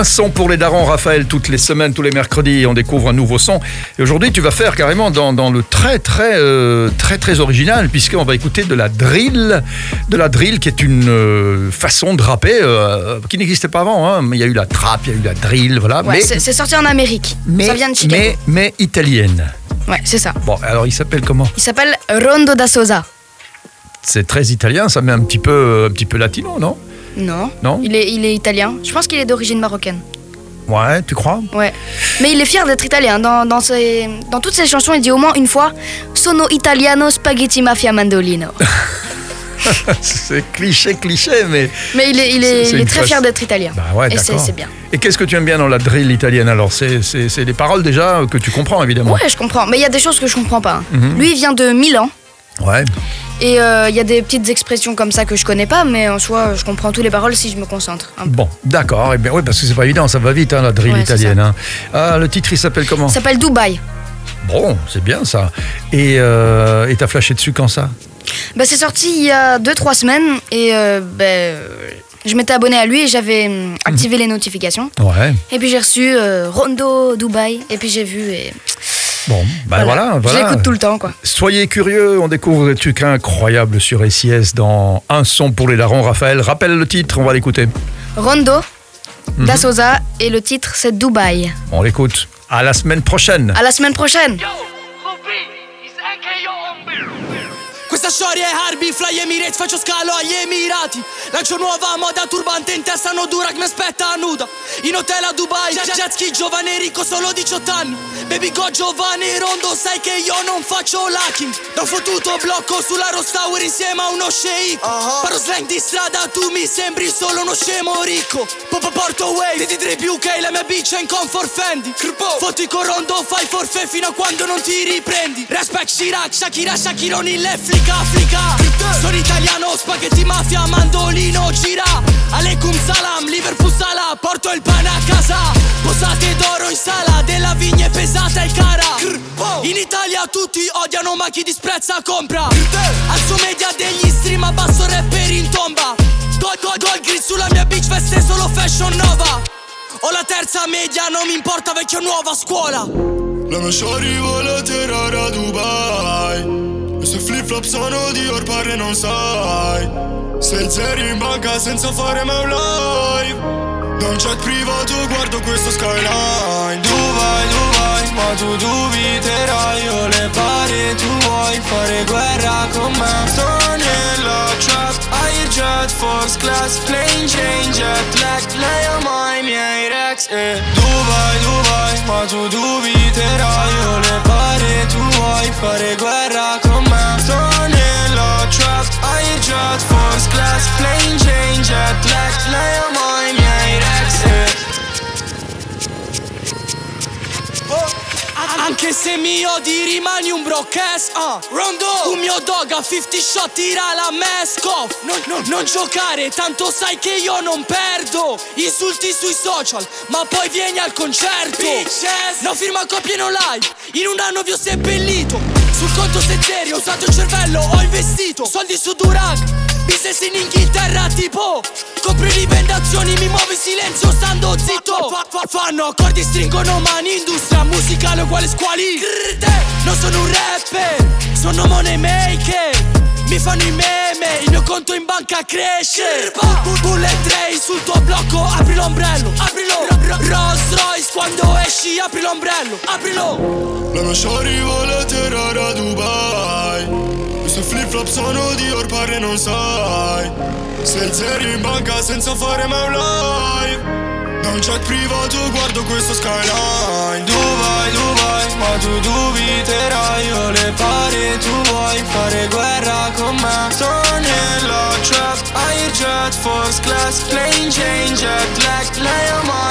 Un son pour les darons, Raphaël, toutes les semaines, tous les mercredis, on découvre un nouveau son. Et aujourd'hui, tu vas faire carrément dans, dans le très, très, euh, très, très original, puisqu'on va écouter de la drill. De la drill, qui est une euh, façon de rapper euh, qui n'existait pas avant. Hein. Mais il y a eu la trap, il y a eu la drill, voilà. Ouais, mais, c'est sorti en Amérique. mais, ça vient de Chicago. mais, mais italienne. Ouais, c'est ça. Bon, alors il s'appelle comment? Il s'appelle Rondo da Sosa. C'est très italien, ça met un petit peu, un petit peu latino, non? Non. Non? Il est, il est italien. Je pense qu'il est d'origine marocaine. Ouais, tu crois? Ouais. Mais il est fier d'être italien. Dans, dans, ses- dans toutes ses chansons, il dit au moins une fois Sono italiano spaghetti mafia mandolino. C'est cliché, cliché, mais. Mais il est, il est, il très face- fier d'être italien. Bah ouais, Et c'est bien. Et qu'est-ce que tu aimes bien dans la drill italienne? Alors C'est des paroles déjà que tu comprends évidemment. Ouais, je comprends. Mais il y a des choses que je comprends pas. Mhm. Lui, il vient de Milan. Ouais. Et euh, il y a des petites expressions comme ça que je connais pas, mais en soi, je comprends toutes les paroles si je me concentre. Bon, d'accord. Eh bien, oui, parce que c'est pas évident, ça va vite, hein, la drill Ouais, italienne. hein. Ah, le titre, il s'appelle comment? Ça s'appelle Dubaï. Bon, c'est bien ça. Et euh, et t'as flashé dessus quand ça? Bah, c'est sorti il y a 2-3 semaines et euh, bah, euh, je m'étais abonné à lui et j'avais hum, activé les notifications. Ouais. Et puis j'ai reçu euh, Rondo Dubaï et puis j'ai vu et Bon, ben voilà, voilà. l'écoute tout le temps quoi. Soyez curieux, on découvre des trucs incroyables sur SIS dans Un son pour les larrons. Raphaël, rappelle le titre, on va l'écouter. Rondo Mhm. da Sosa et le titre c'est Dubaï. On l'écoute. À la semaine prochaine. À la semaine prochaine. Questa storia è Harby, Fly Emirates, faccio scalo agli Emirati. Lancio nuova moda turbante in testa, no dura che mi aspetta a nuda. In hotel a Dubai, jet, jet ski, giovane ricco, solo 18 anni. Baby go giovane rondo, sai che io non faccio lacking. Da un fottuto blocco sulla Rose Tower insieme a uno sceicco. Parlo slang di strada, tu mi sembri solo uno scemo ricco. Popo porto wave, di tre più che la mia bitch è in comfort Fendi. Fotti con rondo, fai forfè fino a quando non ti riprendi. Respect Chirac, Shakira, Shakironi, l'Africa, Africa Sono italiano, spaghetti mafia, mandolino, gira. Aleikum salam, Liverpool sala, porto il pane a casa. Posate d'oro in sala, della vigna è pesata e cara. In Italia tutti odiano ma chi disprezza compra. Alzo media degli stream, abbasso rapper in tomba. Gol, gol, gol, grid sulla mia bitch, veste solo fashion nova. Ho la terza media, non mi importa vecchio nuova scuola. La mia shorty vuole tirare a Dubai Suoi flip flop sono di Orpare non sai. Se il zero in banca senza fare mai un live. Da un jet privato guardo questo skyline. Dubai, Dubai, ma tu dubiterai. Io le pare, tu vuoi fare guerra con me. Sto nella trap, Airjet, first class Plane change, jet lag Lei ama i miei rex e Dubai, Dubai, ma tu dubiterai. Io le pare, tu vuoi fare guerra con me Airjet, first class Plane change, jet lag Lei ama i miei rex e Anche se mi odi rimani un broadcast uh. Rondo. Un mio dog a 50 shot tira la mask off. Non, non- non giocare tanto sai che io non perdo. Insulti sui social ma poi vieni al concerto. No firma coppie non live. In un anno vi ho seppellito Sul conto serio ho usato il cervello Ho investito Soldi su Durag Business in Inghilterra tipo Compri rivendazioni Mi muovo in silenzio stando zitto. Fa- fa- Fanno accordi stringono mani Industria musicale uguale squali. Non sono un rapper Sono money maker mi fanno i meme, il mio conto in banca cresce. Bu- Bullet tray sul tuo blocco, apri l'ombrello, aprilo. Ro- Rolls Royce quando esci, apri l'ombrello, aprilo. La mia shorty vuole tirare a Dubai. I suoi flip flop sono di Orpare non sai. Se il zero in banca senza fare mai un live. Da un jet privato guardo questo skyline. Dubai, Dubai, ma tu dubiterai Io le first class Plane change, jet lag Lei ama i